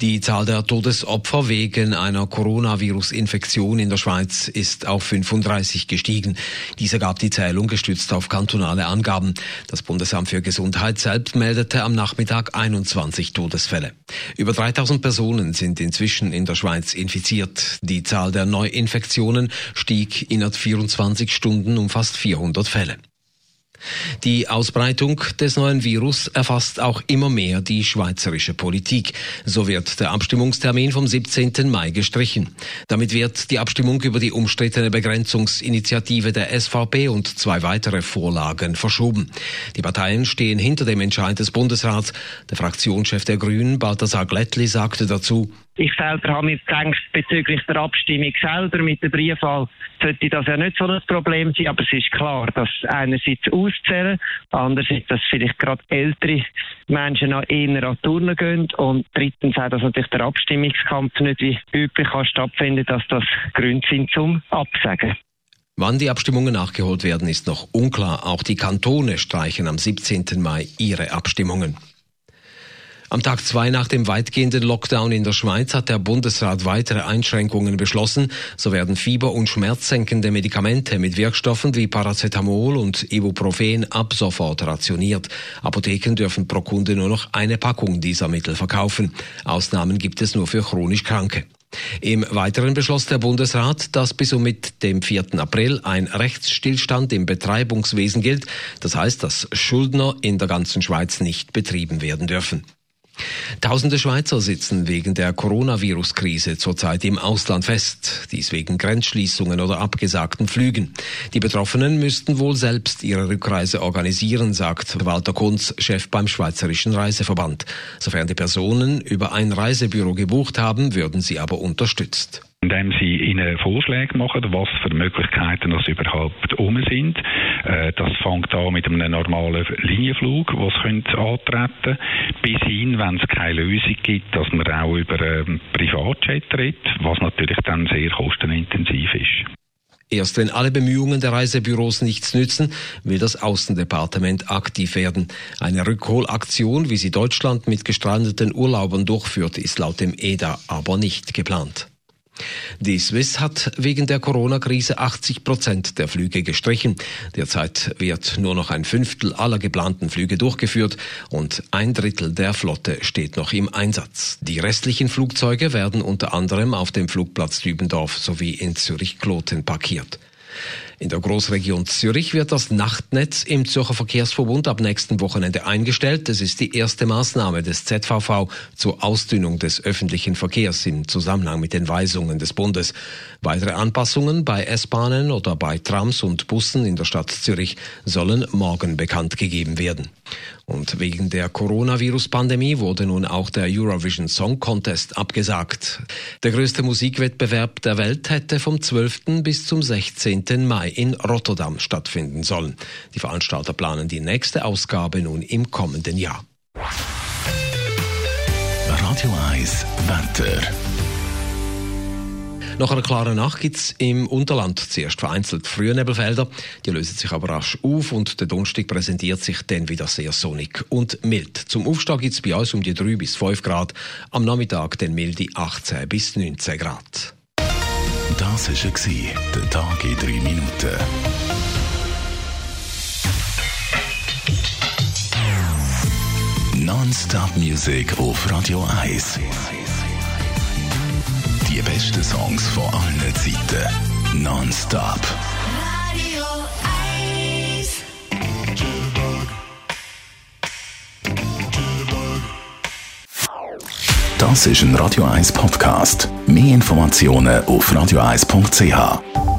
Die Zahl der Todesopfer wegen einer Coronavirus-Infektion in der Schweiz ist auf 35 gestiegen. Dieser gab die Zählung gestützt auf kantonale Angaben. Das Bundesamt für Gesundheit selbst meldete am Nachmittag 21 Todesfälle. Über 3000 Personen sind inzwischen in der Schweiz infiziert. Die Zahl der Neuinfektionen stieg innerhalb 24 Stunden um fast 400 Fälle. Die Ausbreitung des neuen Virus erfasst auch immer mehr die schweizerische Politik. So wird der Abstimmungstermin vom 17. Mai gestrichen. Damit wird die Abstimmung über die umstrittene Begrenzungsinitiative der SVP und zwei weitere Vorlagen verschoben. Die Parteien stehen hinter dem Entscheid des Bundesrats. Der Fraktionschef der Grünen, Balthasar Glättli, sagte dazu, ich selber habe mir gedacht, bezüglich der Abstimmung selber mit der Briefwahl sollte das ja nicht so ein Problem sein, aber es ist klar, dass einerseits auszählen, andererseits, dass vielleicht gerade ältere Menschen noch eher an Turnen gehen und drittens auch, dass natürlich der Abstimmungskampf nicht wie üblich kann stattfinden, dass das Gründe sind zum Absagen. Wann die Abstimmungen nachgeholt werden, ist noch unklar. Auch die Kantone streichen am 17. Mai ihre Abstimmungen. Am Tag zwei nach dem weitgehenden Lockdown in der Schweiz hat der Bundesrat weitere Einschränkungen beschlossen. So werden Fieber- und schmerzsenkende Medikamente mit Wirkstoffen wie Paracetamol und Ibuprofen ab sofort rationiert. Apotheken dürfen pro Kunde nur noch eine Packung dieser Mittel verkaufen. Ausnahmen gibt es nur für chronisch Kranke. Im Weiteren beschloss der Bundesrat, dass bis und mit dem 4. April ein Rechtsstillstand im Betreibungswesen gilt. Das heißt, dass Schuldner in der ganzen Schweiz nicht betrieben werden dürfen. Tausende Schweizer sitzen wegen der Coronavirus-Krise zurzeit im Ausland fest, dies wegen Grenzschließungen oder abgesagten Flügen. Die Betroffenen müssten wohl selbst ihre Rückreise organisieren, sagt Walter Kunz, Chef beim Schweizerischen Reiseverband. Sofern die Personen über ein Reisebüro gebucht haben, würden sie aber unterstützt indem sie ihnen Vorschläge machen, was für Möglichkeiten das überhaupt um sind. Äh, das fängt an mit einem normalen Linienflug, was antreten bis hin, wenn es keine Lösung gibt, dass man auch über einen Privatjet redet, was natürlich dann sehr kostenintensiv ist. Erst wenn alle Bemühungen der Reisebüros nichts nützen, will das Außendepartement aktiv werden. Eine Rückholaktion, wie sie Deutschland mit gestrandeten Urlaubern durchführt, ist laut dem EDA aber nicht geplant. Die Swiss hat wegen der Corona-Krise 80 Prozent der Flüge gestrichen. Derzeit wird nur noch ein Fünftel aller geplanten Flüge durchgeführt und ein Drittel der Flotte steht noch im Einsatz. Die restlichen Flugzeuge werden unter anderem auf dem Flugplatz Dübendorf sowie in Zürich-Kloten parkiert. In der Großregion Zürich wird das Nachtnetz im Zürcher Verkehrsverbund ab nächsten Wochenende eingestellt. Es ist die erste Maßnahme des ZVV zur Ausdünnung des öffentlichen Verkehrs im Zusammenhang mit den Weisungen des Bundes. Weitere Anpassungen bei S-Bahnen oder bei Trams und Bussen in der Stadt Zürich sollen morgen bekannt gegeben werden. Und wegen der Coronavirus-Pandemie wurde nun auch der Eurovision Song Contest abgesagt. Der größte Musikwettbewerb der Welt hätte vom 12. bis zum 16. Mai in Rotterdam stattfinden sollen. Die Veranstalter planen die nächste Ausgabe nun im kommenden Jahr. Radio 1 Wetter. Nach einer klaren Nacht gibt es im Unterland zuerst vereinzelt frühe Nebelfelder. Die lösen sich aber rasch auf und der Donnerstag präsentiert sich dann wieder sehr sonnig und mild. Zum Aufstieg gibt es bei uns um die 3 bis 5 Grad. Am Nachmittag dann milde 18 bis 19 Grad. Das war der Tag in 3 Minuten. Non-Stop-Musik auf Radio 1 die besten Songs von allen Zeiten. Nonstop. Radio 1. Das ist ein Radio 1 Podcast. Mehr Informationen auf radio1.ch.